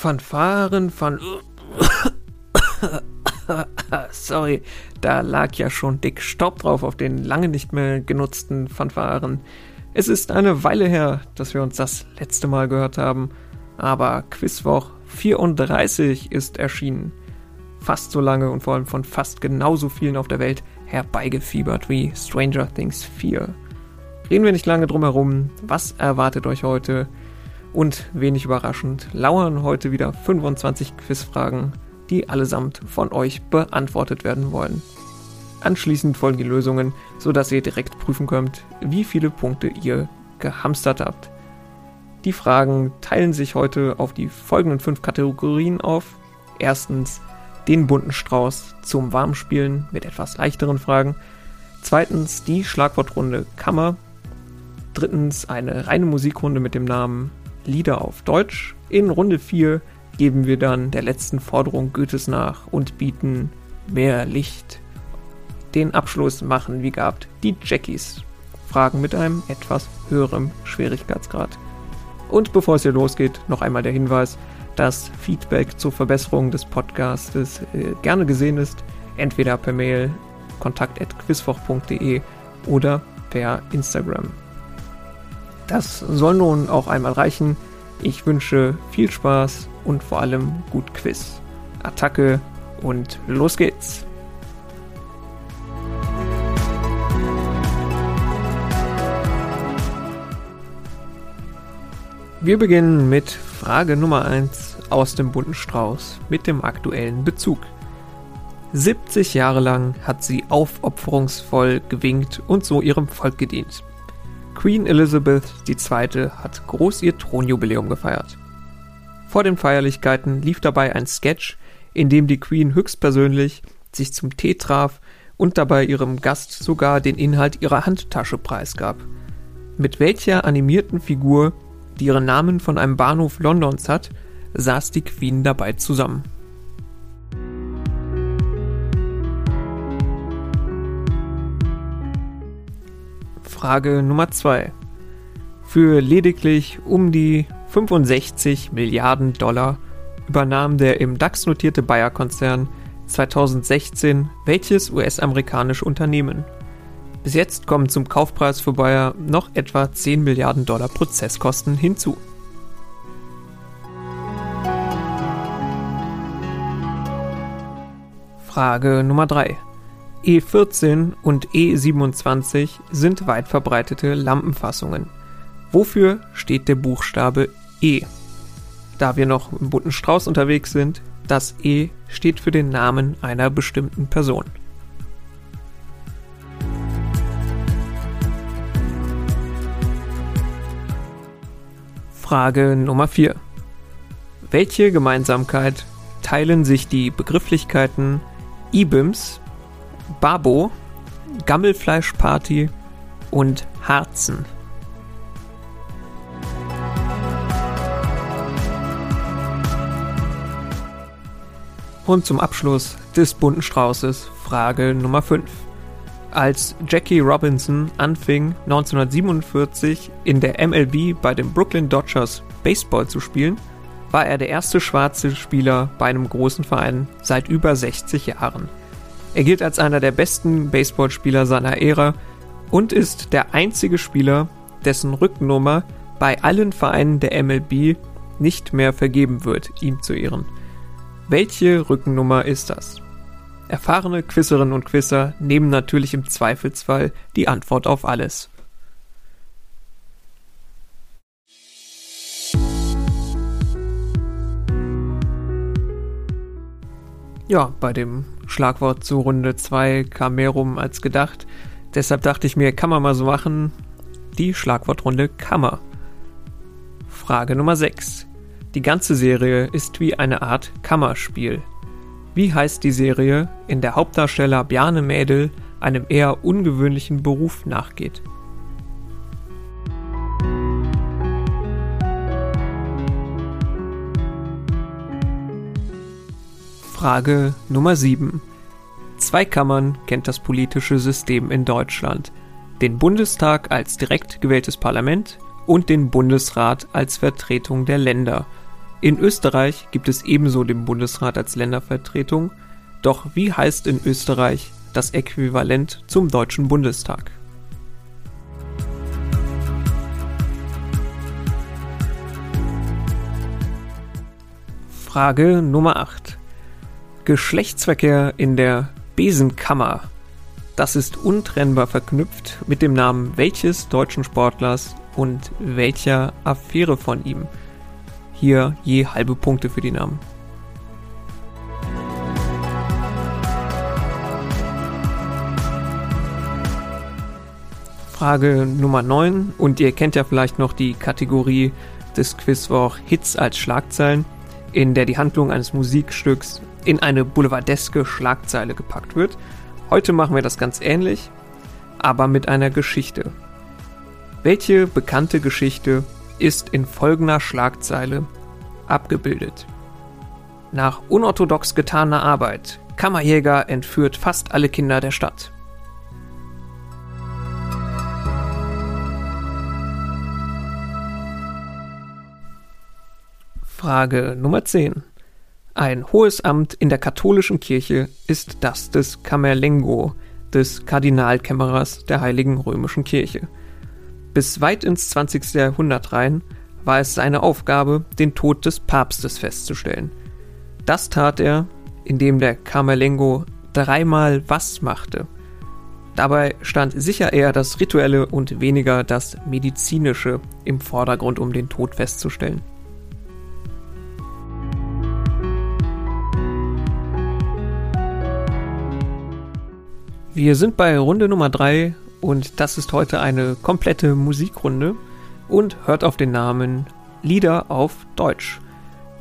Fanfaren von. Sorry, da lag ja schon dick Staub drauf auf den lange nicht mehr genutzten Fanfaren. Es ist eine Weile her, dass wir uns das letzte Mal gehört haben, aber Quizwoch 34 ist erschienen. Fast so lange und vor allem von fast genauso vielen auf der Welt herbeigefiebert wie Stranger Things 4. Reden wir nicht lange drum herum, was erwartet euch heute? Und wenig überraschend lauern heute wieder 25 Quizfragen, die allesamt von euch beantwortet werden wollen. Anschließend folgen die Lösungen, sodass ihr direkt prüfen könnt, wie viele Punkte ihr gehamstert habt. Die Fragen teilen sich heute auf die folgenden fünf Kategorien auf. Erstens den bunten Strauß zum Warmspielen mit etwas leichteren Fragen. Zweitens die Schlagwortrunde Kammer. Drittens eine reine Musikrunde mit dem Namen Lieder auf Deutsch. In Runde 4 geben wir dann der letzten Forderung Goethes nach und bieten mehr Licht. Den Abschluss machen, wie gehabt, die Jackies. Fragen mit einem etwas höherem Schwierigkeitsgrad. Und bevor es hier losgeht, noch einmal der Hinweis, dass Feedback zur Verbesserung des Podcasts äh, gerne gesehen ist, entweder per Mail kontakt.quizfoch.de oder per Instagram. Das soll nun auch einmal reichen. Ich wünsche viel Spaß und vor allem gut Quiz. Attacke und los geht's! Wir beginnen mit Frage Nummer 1 aus dem bunten Strauß mit dem aktuellen Bezug. 70 Jahre lang hat sie aufopferungsvoll gewinkt und so ihrem Volk gedient. Queen Elizabeth II. hat groß ihr Thronjubiläum gefeiert. Vor den Feierlichkeiten lief dabei ein Sketch, in dem die Queen höchstpersönlich sich zum Tee traf und dabei ihrem Gast sogar den Inhalt ihrer Handtasche preisgab. Mit welcher animierten Figur, die ihren Namen von einem Bahnhof Londons hat, saß die Queen dabei zusammen? Frage Nummer 2. Für lediglich um die 65 Milliarden Dollar übernahm der im DAX notierte Bayer-Konzern 2016 welches US-amerikanische Unternehmen? Bis jetzt kommen zum Kaufpreis für Bayer noch etwa 10 Milliarden Dollar Prozesskosten hinzu. Frage Nummer 3. E14 und E27 sind weit verbreitete Lampenfassungen. Wofür steht der Buchstabe E? Da wir noch im bunten Strauß unterwegs sind, das E steht für den Namen einer bestimmten Person. Frage Nummer 4. Welche Gemeinsamkeit teilen sich die Begrifflichkeiten IBIMS Babo, Gammelfleischparty und Harzen. Und zum Abschluss des bunten Straußes Frage Nummer 5. Als Jackie Robinson anfing 1947 in der MLB bei den Brooklyn Dodgers Baseball zu spielen, war er der erste schwarze Spieler bei einem großen Verein seit über 60 Jahren. Er gilt als einer der besten Baseballspieler seiner Ära und ist der einzige Spieler, dessen Rückennummer bei allen Vereinen der MLB nicht mehr vergeben wird, ihm zu ehren. Welche Rückennummer ist das? Erfahrene Quisserinnen und Quisser nehmen natürlich im Zweifelsfall die Antwort auf alles. Ja, bei dem Schlagwort zu Runde 2 kam mehr rum als gedacht. Deshalb dachte ich mir, kann man mal so machen. Die Schlagwortrunde Kammer. Frage Nummer 6. Die ganze Serie ist wie eine Art Kammerspiel. Wie heißt die Serie, in der Hauptdarsteller Bjarne Mädel einem eher ungewöhnlichen Beruf nachgeht? Frage Nummer 7. Zwei Kammern kennt das politische System in Deutschland. Den Bundestag als direkt gewähltes Parlament und den Bundesrat als Vertretung der Länder. In Österreich gibt es ebenso den Bundesrat als Ländervertretung, doch wie heißt in Österreich das Äquivalent zum Deutschen Bundestag? Frage Nummer 8. Geschlechtsverkehr in der Besenkammer. Das ist untrennbar verknüpft mit dem Namen welches deutschen Sportlers und welcher Affäre von ihm. Hier je halbe Punkte für die Namen. Frage Nummer 9 und ihr kennt ja vielleicht noch die Kategorie des Quizwoch Hits als Schlagzeilen in der die Handlung eines Musikstücks in eine boulevardeske Schlagzeile gepackt wird. Heute machen wir das ganz ähnlich, aber mit einer Geschichte. Welche bekannte Geschichte ist in folgender Schlagzeile abgebildet? Nach unorthodox getaner Arbeit, Kammerjäger entführt fast alle Kinder der Stadt. Frage Nummer 10. Ein hohes Amt in der katholischen Kirche ist das des Camerlengo, des Kardinalkämmerers der Heiligen Römischen Kirche. Bis weit ins 20. Jahrhundert rein war es seine Aufgabe, den Tod des Papstes festzustellen. Das tat er, indem der Camerlengo dreimal was machte. Dabei stand sicher eher das Rituelle und weniger das Medizinische im Vordergrund, um den Tod festzustellen. Wir sind bei Runde Nummer 3 und das ist heute eine komplette Musikrunde und hört auf den Namen Lieder auf Deutsch.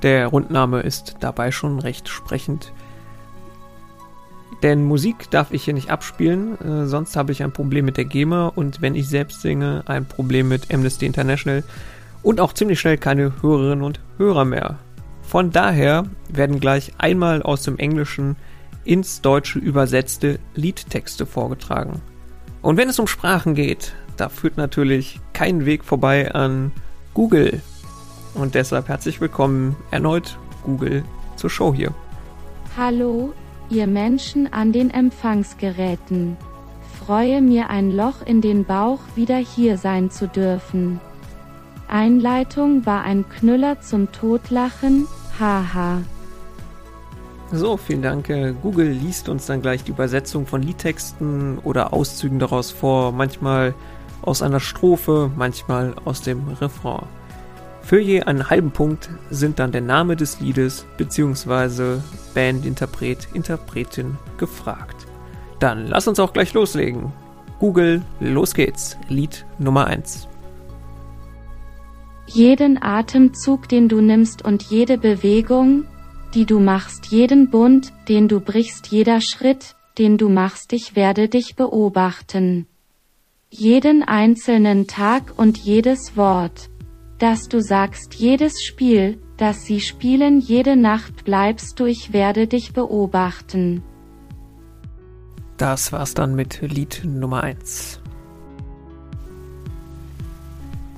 Der Rundname ist dabei schon recht sprechend. Denn Musik darf ich hier nicht abspielen, äh, sonst habe ich ein Problem mit der GEMA und wenn ich selbst singe, ein Problem mit Amnesty International und auch ziemlich schnell keine Hörerinnen und Hörer mehr. Von daher werden gleich einmal aus dem Englischen ins Deutsche übersetzte Liedtexte vorgetragen. Und wenn es um Sprachen geht, da führt natürlich kein Weg vorbei an Google. Und deshalb herzlich willkommen erneut Google zur Show hier. Hallo, ihr Menschen an den Empfangsgeräten. Freue mir ein Loch in den Bauch wieder hier sein zu dürfen. Einleitung war ein Knüller zum Totlachen, haha. So, vielen Dank. Äh, Google liest uns dann gleich die Übersetzung von Liedtexten oder Auszügen daraus vor, manchmal aus einer Strophe, manchmal aus dem Refrain. Für je einen halben Punkt sind dann der Name des Liedes bzw. Band, Interpret, Interpretin gefragt. Dann lass uns auch gleich loslegen. Google, los geht's. Lied Nummer 1. Jeden Atemzug, den du nimmst und jede Bewegung, die du machst, jeden Bund, den du brichst, jeder Schritt, den du machst, ich werde dich beobachten. Jeden einzelnen Tag und jedes Wort, das du sagst, jedes Spiel, das sie spielen, jede Nacht bleibst du, ich werde dich beobachten. Das war's dann mit Lied Nummer 1.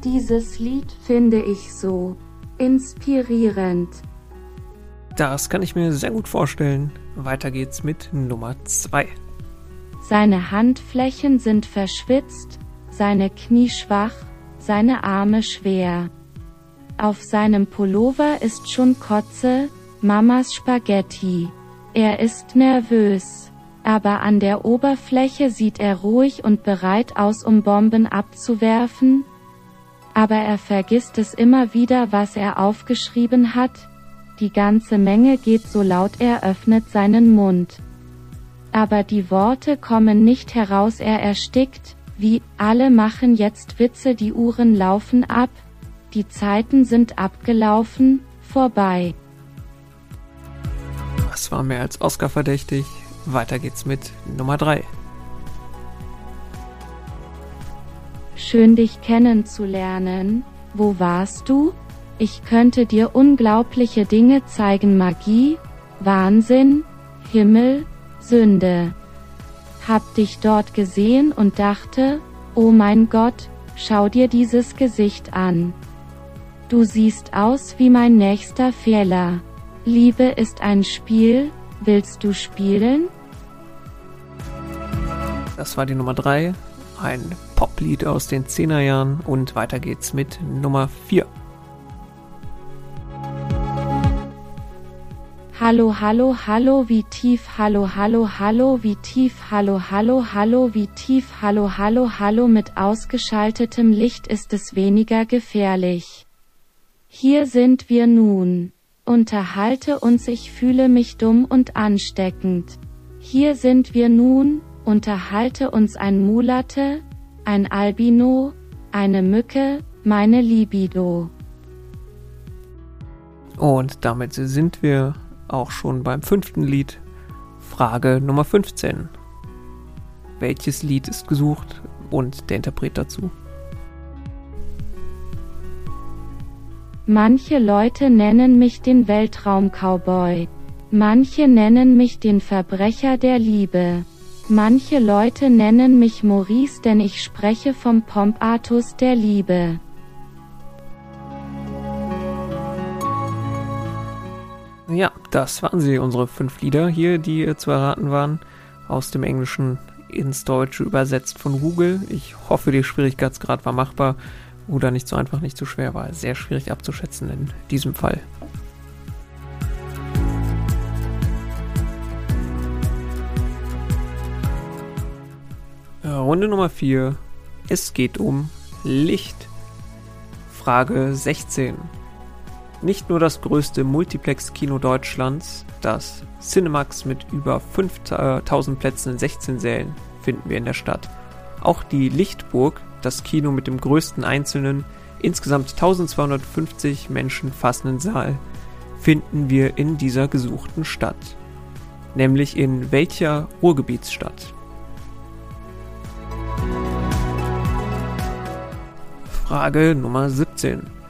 Dieses Lied finde ich so inspirierend. Das kann ich mir sehr gut vorstellen. Weiter geht's mit Nummer 2. Seine Handflächen sind verschwitzt, seine Knie schwach, seine Arme schwer. Auf seinem Pullover ist schon Kotze, Mamas Spaghetti. Er ist nervös, aber an der Oberfläche sieht er ruhig und bereit aus, um Bomben abzuwerfen. Aber er vergisst es immer wieder, was er aufgeschrieben hat, die ganze Menge geht so laut er öffnet seinen Mund. Aber die Worte kommen nicht heraus er erstickt, wie, alle machen jetzt Witze die Uhren laufen ab, die Zeiten sind abgelaufen, vorbei. Das war mehr als Oscar verdächtig. Weiter geht's mit Nummer 3. Schön dich kennenzulernen. Wo warst du? Ich könnte dir unglaubliche Dinge zeigen Magie, Wahnsinn, Himmel, Sünde. Hab dich dort gesehen und dachte, oh mein Gott, schau dir dieses Gesicht an. Du siehst aus wie mein nächster Fehler. Liebe ist ein Spiel, willst du spielen? Das war die Nummer 3, ein Poplied aus den 10er Jahren und weiter geht's mit Nummer 4. Hallo, hallo, hallo, wie tief, hallo, hallo, hallo, wie tief, hallo, hallo, hallo, wie tief, hallo, hallo, hallo, mit ausgeschaltetem Licht ist es weniger gefährlich. Hier sind wir nun. Unterhalte uns, ich fühle mich dumm und ansteckend. Hier sind wir nun, unterhalte uns ein Mulate, ein Albino, eine Mücke, meine Libido. Und damit sind wir auch schon beim fünften Lied. Frage Nummer 15. Welches Lied ist gesucht und der Interpret dazu? Manche Leute nennen mich den Weltraum-Cowboy. Manche nennen mich den Verbrecher der Liebe. Manche Leute nennen mich Maurice, denn ich spreche vom Pompatus der Liebe. Ja, das waren sie, unsere fünf Lieder hier, die zu erraten waren. Aus dem Englischen ins Deutsche übersetzt von Google. Ich hoffe, der Schwierigkeitsgrad war machbar oder nicht so einfach, nicht so schwer, war sehr schwierig abzuschätzen in diesem Fall. Runde Nummer 4. Es geht um Licht. Frage 16. Nicht nur das größte Multiplex-Kino Deutschlands, das Cinemax mit über 5000 Plätzen in 16 Sälen, finden wir in der Stadt. Auch die Lichtburg, das Kino mit dem größten einzelnen, insgesamt 1250 Menschen fassenden Saal, finden wir in dieser gesuchten Stadt. Nämlich in welcher Ruhrgebietsstadt? Frage Nummer 17.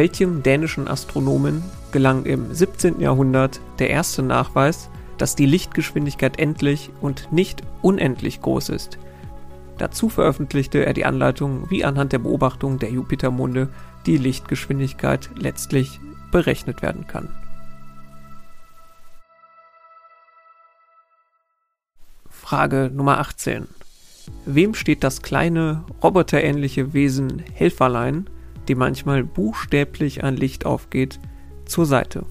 Welchem dänischen Astronomen gelang im 17. Jahrhundert der erste Nachweis, dass die Lichtgeschwindigkeit endlich und nicht unendlich groß ist? Dazu veröffentlichte er die Anleitung, wie anhand der Beobachtung der Jupitermonde die Lichtgeschwindigkeit letztlich berechnet werden kann. Frage Nummer 18. Wem steht das kleine, roboterähnliche Wesen Helferlein, die manchmal buchstäblich ein Licht aufgeht, zur Seite.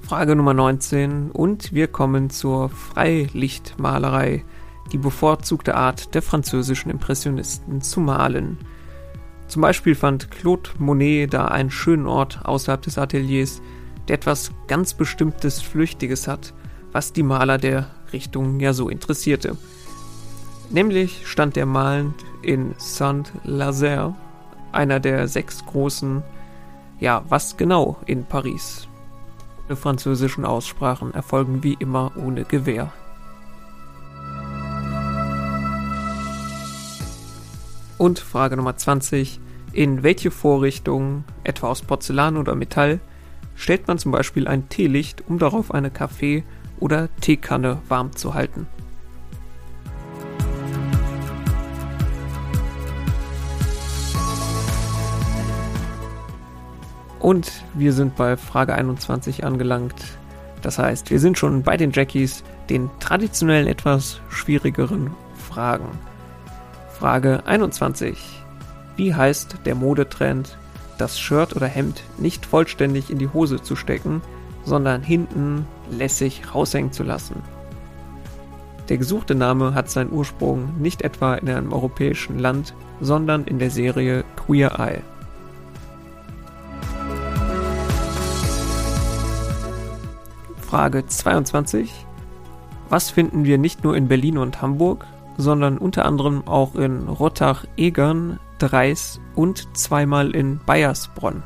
Frage Nummer 19 und wir kommen zur Freilichtmalerei, die bevorzugte Art der französischen Impressionisten zu malen. Zum Beispiel fand Claude Monet da einen schönen Ort außerhalb des Ateliers, der etwas ganz Bestimmtes Flüchtiges hat, was die Maler der Richtung ja so interessierte. Nämlich stand er malend in Saint-Lazare, einer der sechs großen, ja, was genau in Paris. Die französischen Aussprachen erfolgen wie immer ohne Gewehr. Und Frage Nummer 20. In welche Vorrichtung, etwa aus Porzellan oder Metall, stellt man zum Beispiel ein Teelicht, um darauf eine Kaffee- oder Teekanne warm zu halten? Und wir sind bei Frage 21 angelangt. Das heißt, wir sind schon bei den Jackies, den traditionellen etwas schwierigeren Fragen. Frage 21. Wie heißt der Modetrend, das Shirt oder Hemd nicht vollständig in die Hose zu stecken, sondern hinten lässig raushängen zu lassen? Der gesuchte Name hat seinen Ursprung nicht etwa in einem europäischen Land, sondern in der Serie Queer Eye. Frage 22. Was finden wir nicht nur in Berlin und Hamburg, sondern unter anderem auch in Rottach-Egern, Dreis und zweimal in Bayersbronn?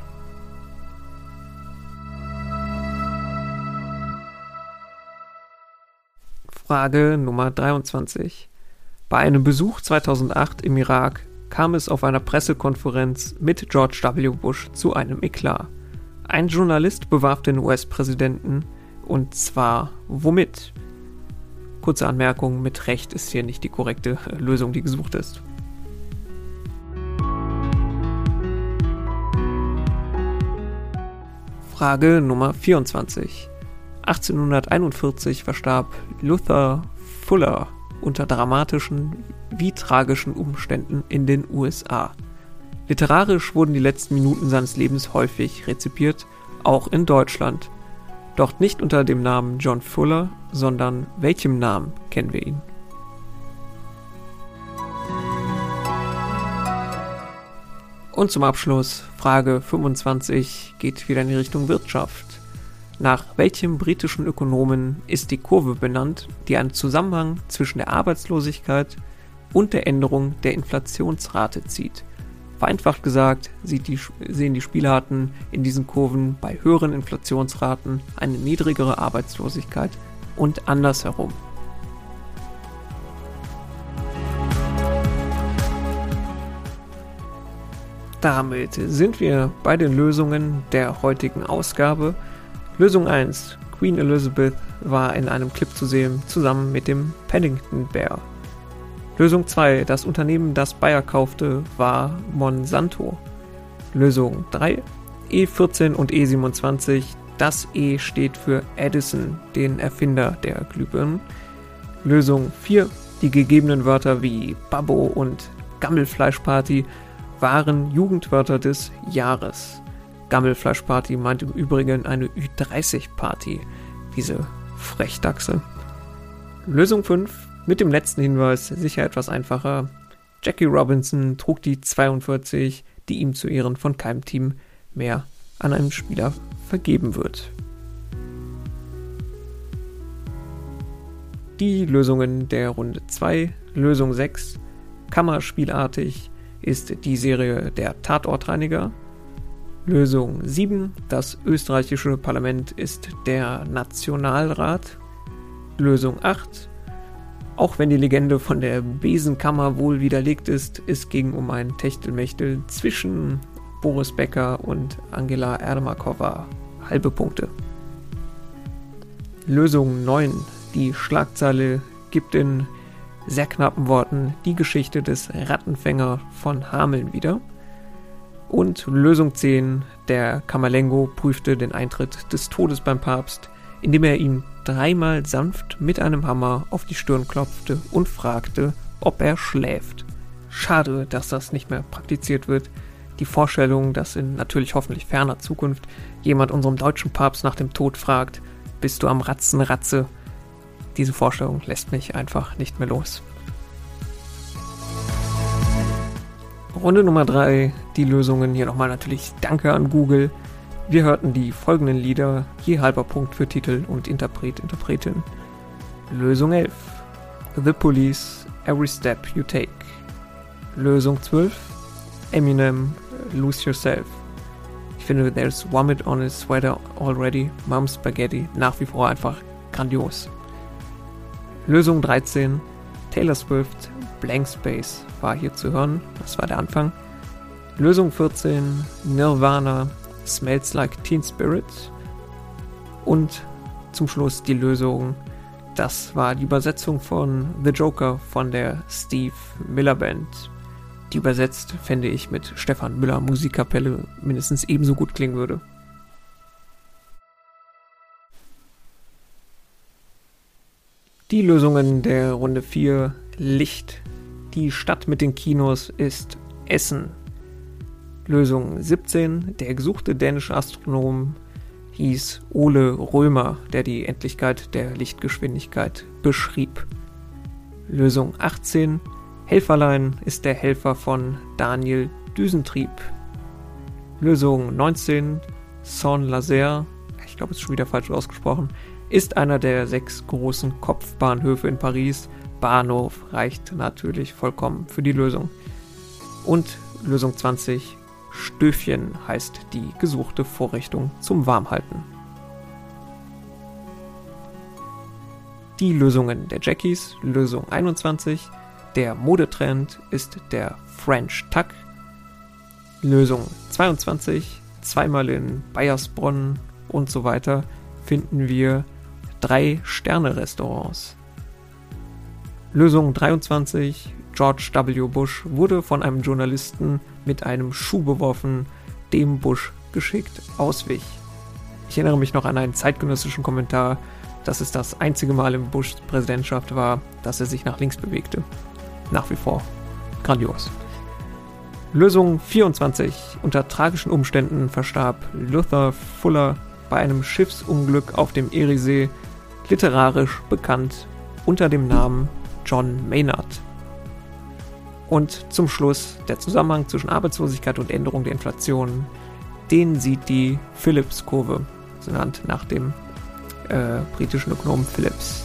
Frage Nummer 23. Bei einem Besuch 2008 im Irak kam es auf einer Pressekonferenz mit George W. Bush zu einem Eklat. Ein Journalist bewarf den US-Präsidenten und zwar womit? Kurze Anmerkung, mit Recht ist hier nicht die korrekte Lösung, die gesucht ist. Frage Nummer 24. 1841 verstarb Luther Fuller unter dramatischen wie tragischen Umständen in den USA. Literarisch wurden die letzten Minuten seines Lebens häufig rezipiert, auch in Deutschland. Doch nicht unter dem Namen John Fuller, sondern welchem Namen kennen wir ihn? Und zum Abschluss, Frage 25 geht wieder in die Richtung Wirtschaft. Nach welchem britischen Ökonomen ist die Kurve benannt, die einen Zusammenhang zwischen der Arbeitslosigkeit und der Änderung der Inflationsrate zieht? Vereinfacht gesagt die, sehen die Spielarten in diesen Kurven bei höheren Inflationsraten eine niedrigere Arbeitslosigkeit und andersherum. Damit sind wir bei den Lösungen der heutigen Ausgabe. Lösung 1. Queen Elizabeth war in einem Clip zu sehen, zusammen mit dem Paddington Bear. Lösung 2. Das Unternehmen, das Bayer kaufte, war Monsanto. Lösung 3. E14 und E27. Das E steht für Edison, den Erfinder der Glühbirnen. Lösung 4. Die gegebenen Wörter wie Babbo und Gammelfleischparty waren Jugendwörter des Jahres. Gammelfleischparty meint im Übrigen eine Ü30-Party, diese Frechdachse. Lösung 5, mit dem letzten Hinweis sicher etwas einfacher. Jackie Robinson trug die 42, die ihm zu Ehren von keinem Team mehr an einen Spieler vergeben wird. Die Lösungen der Runde 2, Lösung 6, Kammerspielartig ist die Serie der Tatortreiniger. Lösung 7. Das österreichische Parlament ist der Nationalrat. Lösung 8. Auch wenn die Legende von der Besenkammer wohl widerlegt ist, es ging um ein Techtelmechtel zwischen Boris Becker und Angela Ermakova. Halbe Punkte. Lösung 9. Die Schlagzeile gibt in sehr knappen Worten die Geschichte des Rattenfänger von Hameln wieder. Und Lösung 10, der Kamalengo prüfte den Eintritt des Todes beim Papst, indem er ihm dreimal sanft mit einem Hammer auf die Stirn klopfte und fragte, ob er schläft. Schade, dass das nicht mehr praktiziert wird. Die Vorstellung, dass in natürlich hoffentlich ferner Zukunft jemand unserem deutschen Papst nach dem Tod fragt, bist du am Ratzen, Ratze? Diese Vorstellung lässt mich einfach nicht mehr los. Runde Nummer 3, die Lösungen. Hier nochmal natürlich Danke an Google. Wir hörten die folgenden Lieder, je halber Punkt für Titel und Interpret, Interpretin. Lösung 11. The Police, Every Step You Take. Lösung 12. Eminem, Lose Yourself. Ich finde, There's Vomit on his sweater already, Mom's Spaghetti, nach wie vor einfach grandios. Lösung 13, Taylor Swift, Blank Space war hier zu hören, das war der Anfang. Lösung 14, Nirvana, Smells Like Teen Spirit. Und zum Schluss die Lösung, das war die Übersetzung von The Joker von der Steve Miller Band. Die übersetzt, fände ich, mit Stefan Müller Musikkapelle mindestens ebenso gut klingen würde. Die Lösungen der Runde 4 Licht. Die Stadt mit den Kinos ist Essen. Lösung 17. Der gesuchte dänische Astronom hieß Ole Römer, der die Endlichkeit der Lichtgeschwindigkeit beschrieb. Lösung 18. Helferlein ist der Helfer von Daniel Düsentrieb. Lösung 19. Saint-Lazaire, ich glaube, es ist schon wieder falsch ausgesprochen, ist einer der sechs großen Kopfbahnhöfe in Paris. Bahnhof reicht natürlich vollkommen für die Lösung. Und Lösung 20, Stöfchen heißt die gesuchte Vorrichtung zum Warmhalten. Die Lösungen der Jackies, Lösung 21, der Modetrend ist der French Tuck. Lösung 22, zweimal in Bayersbronn und so weiter finden wir drei Sterne-Restaurants. Lösung 23. George W. Bush wurde von einem Journalisten mit einem Schuh beworfen, dem Bush geschickt auswich. Ich erinnere mich noch an einen zeitgenössischen Kommentar, dass es das einzige Mal in Bushs Präsidentschaft war, dass er sich nach links bewegte. Nach wie vor grandios. Lösung 24. Unter tragischen Umständen verstarb Luther Fuller bei einem Schiffsunglück auf dem Eriesee, literarisch bekannt unter dem Namen John Maynard. Und zum Schluss der Zusammenhang zwischen Arbeitslosigkeit und Änderung der Inflation. Den sieht die Phillips-Kurve, genannt nach dem äh, britischen Ökonomen Phillips.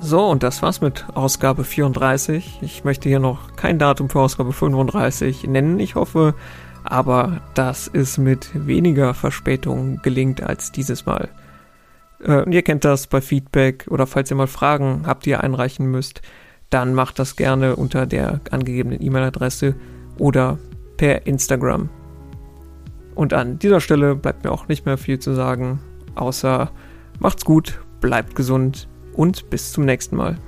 So, und das war's mit Ausgabe 34. Ich möchte hier noch kein Datum für Ausgabe 35 nennen. Ich hoffe aber, dass es mit weniger Verspätung gelingt als dieses Mal. Äh, und ihr kennt das bei Feedback oder falls ihr mal Fragen habt, die ihr einreichen müsst, dann macht das gerne unter der angegebenen E-Mail-Adresse oder per Instagram. Und an dieser Stelle bleibt mir auch nicht mehr viel zu sagen, außer macht's gut, bleibt gesund und bis zum nächsten Mal.